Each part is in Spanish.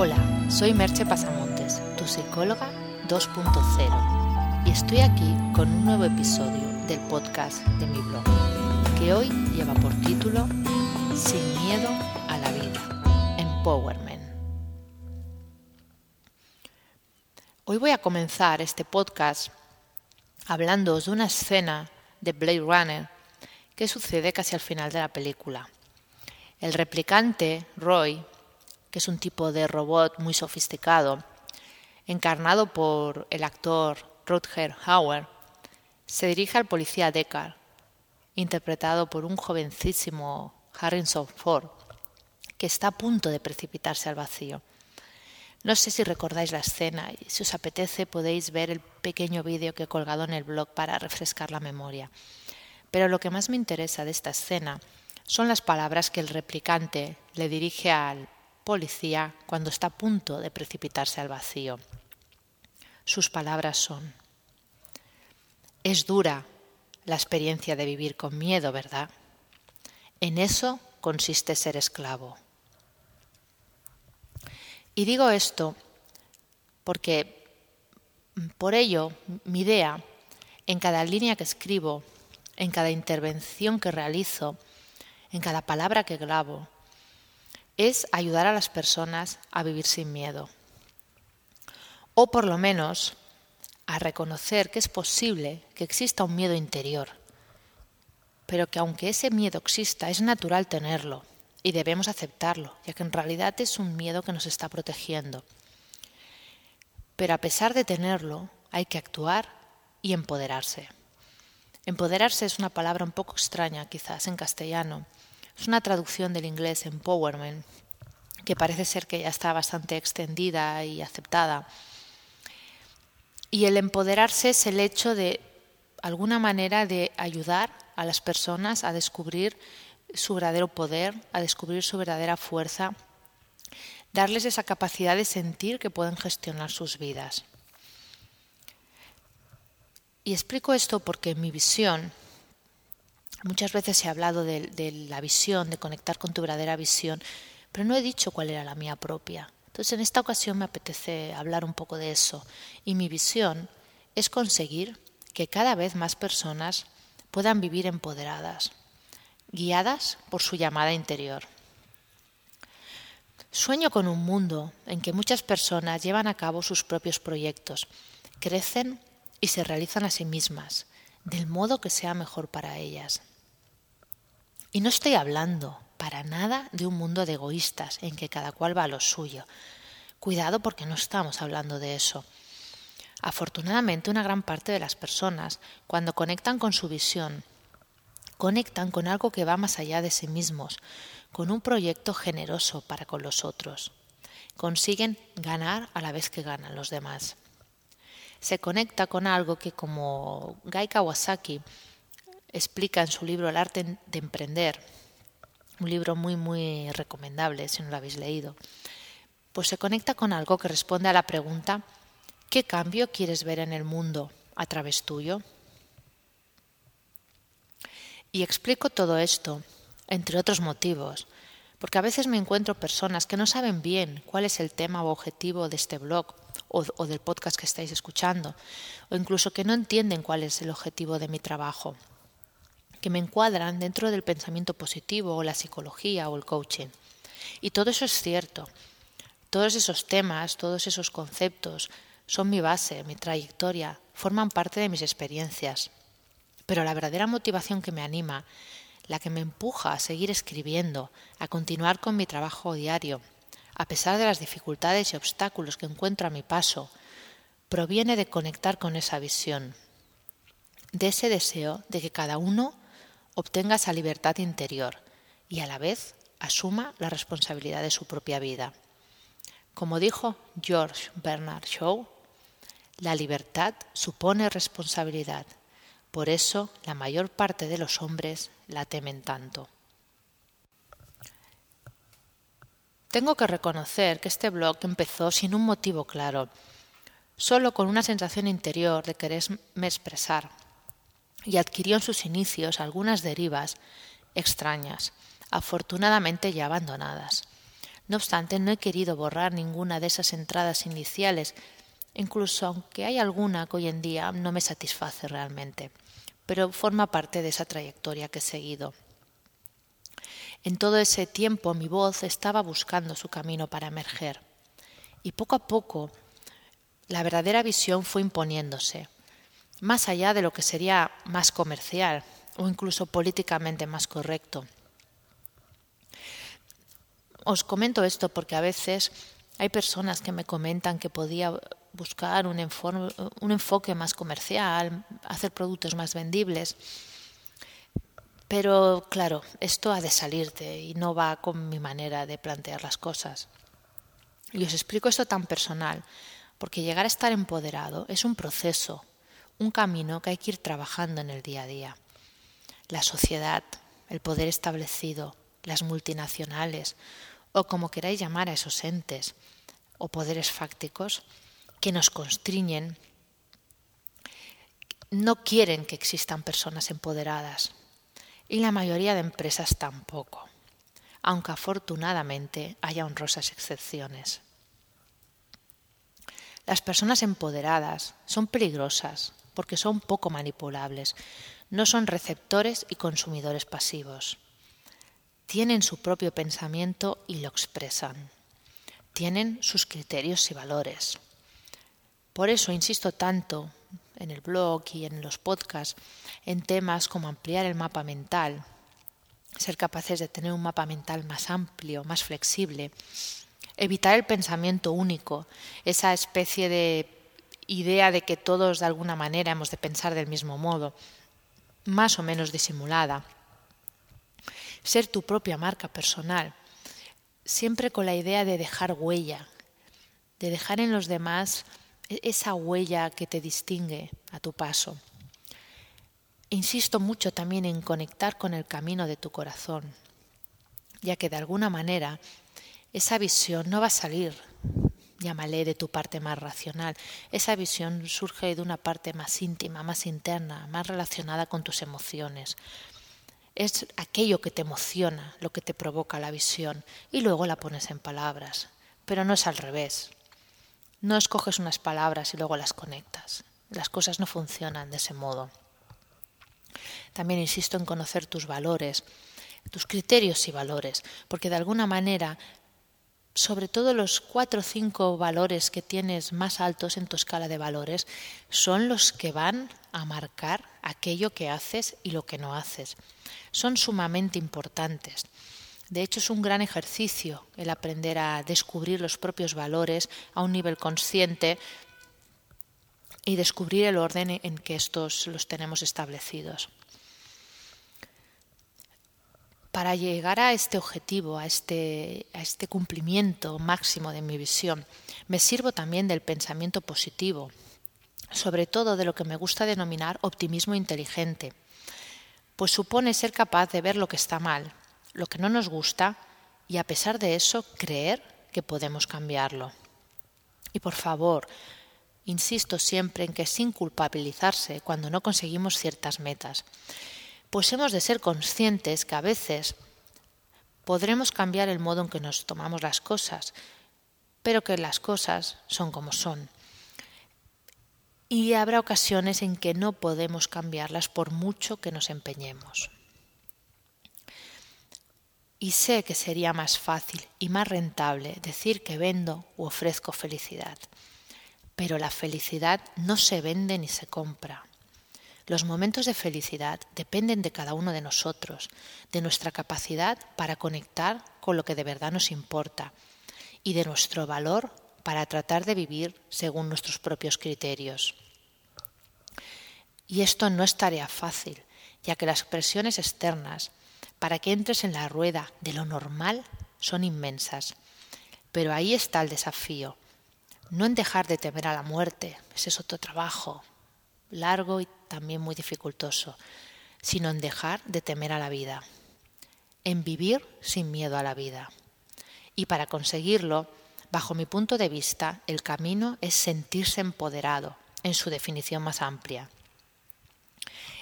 Hola, soy Merche Pasamontes, tu psicóloga 2.0, y estoy aquí con un nuevo episodio del podcast de mi blog, que hoy lleva por título Sin miedo a la vida, Empowerment. Hoy voy a comenzar este podcast hablando de una escena de Blade Runner que sucede casi al final de la película. El replicante, Roy, que es un tipo de robot muy sofisticado, encarnado por el actor Rutger Hauer, se dirige al policía Deckard, interpretado por un jovencísimo Harrison Ford, que está a punto de precipitarse al vacío. No sé si recordáis la escena y si os apetece podéis ver el pequeño vídeo que he colgado en el blog para refrescar la memoria. Pero lo que más me interesa de esta escena son las palabras que el replicante le dirige al policía cuando está a punto de precipitarse al vacío. Sus palabras son, es dura la experiencia de vivir con miedo, ¿verdad? En eso consiste ser esclavo. Y digo esto porque por ello mi idea en cada línea que escribo, en cada intervención que realizo, en cada palabra que grabo, es ayudar a las personas a vivir sin miedo. O por lo menos a reconocer que es posible que exista un miedo interior, pero que aunque ese miedo exista, es natural tenerlo y debemos aceptarlo, ya que en realidad es un miedo que nos está protegiendo. Pero a pesar de tenerlo, hay que actuar y empoderarse. Empoderarse es una palabra un poco extraña quizás en castellano, es una traducción del inglés empowerment, que parece ser que ya está bastante extendida y aceptada. Y el empoderarse es el hecho de alguna manera de ayudar a las personas a descubrir su verdadero poder, a descubrir su verdadera fuerza, darles esa capacidad de sentir que pueden gestionar sus vidas. Y explico esto porque mi visión Muchas veces he hablado de, la visión, de conectar con tu verdadera visión, pero no he dicho cuál era la mía propia. Entonces en esta ocasión me apetece hablar un poco de eso. Y mi visión es conseguir que cada vez más personas puedan vivir empoderadas, guiadas por su llamada interior. Sueño con un mundo en que muchas personas llevan a cabo sus propios proyectos, crecen y se realizan a sí mismas, del modo que sea mejor para ellas. Y no estoy hablando para nada de un mundo de egoístas en que cada cual va a lo suyo. Cuidado porque no estamos hablando de eso. Afortunadamente una gran parte de las personas, cuando conectan con su visión, conectan con algo que va más allá de sí mismos, con un proyecto generoso para con los otros. Consiguen ganar a la vez que ganan los demás se conecta con algo que como Gai Kawasaki explica en su libro El arte de emprender, un libro muy muy recomendable si no lo habéis leído, pues se conecta con algo que responde a la pregunta ¿qué cambio quieres ver en el mundo a través tuyo? Y explico todo esto, entre otros motivos, porque a veces me encuentro personas que no saben bien cuál es el tema o objetivo de este blog o, del podcast que estáis escuchando, o incluso que no entienden cuál es el objetivo de mi trabajo, que me encuadran dentro del pensamiento positivo o la psicología o el coaching. Y todo eso es cierto. Todos esos temas, todos esos conceptos son mi base, mi trayectoria, forman parte de mis experiencias. Pero la verdadera motivación que me anima, la que me empuja a seguir escribiendo, a continuar con mi trabajo diario, a pesar de las dificultades y obstáculos que encuentro a mi paso, proviene de conectar con esa visión, de ese deseo de que cada uno obtenga esa libertad interior y a la vez asuma la responsabilidad de su propia vida. Como dijo George Bernard Shaw, la libertad supone responsabilidad, por eso la mayor parte de los hombres la temen tanto. Tengo que reconocer que este blog empezó sin un motivo claro, solo con una sensación interior de quererme expresar, y adquirió en sus inicios algunas derivas extrañas, afortunadamente ya abandonadas. No obstante, no he querido borrar ninguna de esas entradas iniciales, incluso aunque hay alguna que hoy en día no me satisface realmente, pero forma parte de esa trayectoria que he seguido. En todo ese tiempo mi voz estaba buscando su camino para emerger y poco a poco la verdadera visión fue imponiéndose, más allá de lo que sería más comercial o incluso políticamente más correcto. Os comento esto porque a veces hay personas que me comentan que podía buscar un, enfoque más comercial, hacer productos más vendibles. Pero claro, esto ha de salirte y no va con mi manera de plantear las cosas. Y os explico esto tan personal, porque llegar a estar empoderado es un proceso, un camino que hay que ir trabajando en el día a día. La sociedad, el poder establecido, las multinacionales, o como queráis llamar a esos entes o poderes fácticos que nos constriñen, no quieren que existan personas empoderadas y la mayoría de empresas tampoco, aunque afortunadamente haya honrosas excepciones. Las personas empoderadas son peligrosas porque son poco manipulables, no son receptores y consumidores pasivos. Tienen su propio pensamiento y lo expresan. Tienen sus criterios y valores. Por eso insisto tanto en el blog y en los podcasts en temas como ampliar el mapa mental, ser capaces de tener un mapa mental más amplio, más flexible, evitar el pensamiento único, esa especie de idea de que todos de alguna manera hemos de pensar del mismo modo, más o menos disimulada. Ser tu propia marca personal, siempre con la idea de dejar huella, de dejar en los demás esa huella que te distingue a tu paso. Insisto mucho también en conectar con el camino de tu corazón, ya que de alguna manera esa visión no va a salir, llámale, de tu parte más racional. Esa visión surge de una parte más íntima, más interna, más relacionada con tus emociones. Es aquello que te emociona, lo que te provoca la visión, y luego la pones en palabras. Pero no es al revés. No escoges unas palabras y luego las conectas. Las cosas no funcionan de ese modo. También insisto en conocer tus valores, tus criterios y valores, porque de alguna manera, sobre todo los cuatro o cinco valores que tienes más altos en tu escala de valores, son los que van a marcar aquello que haces y lo que no haces. Son sumamente importantes. De hecho, es un gran ejercicio el aprender a descubrir los propios valores a un nivel consciente y descubrir el orden en que estos los tenemos establecidos. Para llegar a este objetivo, a este, a este cumplimiento máximo de mi visión, me sirvo también del pensamiento positivo, sobre todo de lo que me gusta denominar optimismo inteligente, pues supone ser capaz de ver lo que está mal, lo que no nos gusta y a pesar de eso creer que podemos cambiarlo. Y por favor, insisto siempre en que sin culpabilizarse cuando no conseguimos ciertas metas, pues hemos de ser conscientes que a veces podremos cambiar el modo en que nos tomamos las cosas, pero que las cosas son como son. Y habrá ocasiones en que no podemos cambiarlas por mucho que nos empeñemos y sé que sería más fácil y más rentable decir que vendo u ofrezco felicidad. Pero la felicidad no se vende ni se compra. Los momentos de felicidad dependen de cada uno de nosotros, de nuestra capacidad para conectar con lo que de verdad nos importa y de nuestro valor para tratar de vivir según nuestros propios criterios. Y esto no es tarea fácil, ya que las presiones externas para que entres en la rueda de lo normal son inmensas. Pero ahí está el desafío. No en dejar de temer a la muerte, ese es otro trabajo, largo y también muy dificultoso, sino en dejar de temer a la vida, en vivir sin miedo a la vida. Y para conseguirlo, bajo mi punto de vista, el camino es sentirse empoderado, en su definición más amplia.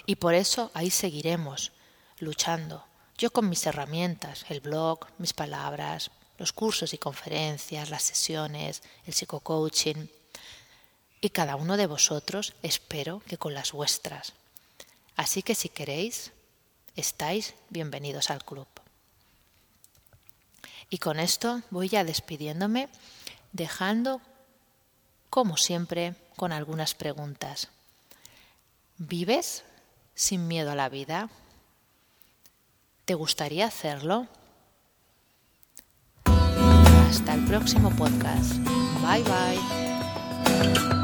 Y por eso ahí seguiremos, luchando, yo con mis herramientas, el blog, mis palabras, los cursos y conferencias, las sesiones, el psicocoaching y cada uno de vosotros espero que con las vuestras. Así que si queréis, estáis bienvenidos al club. Y con esto voy ya despidiéndome, dejando, como siempre, con algunas preguntas. ¿Vives sin miedo a la vida? ¿Te gustaría hacerlo? Hasta el próximo podcast. Bye bye.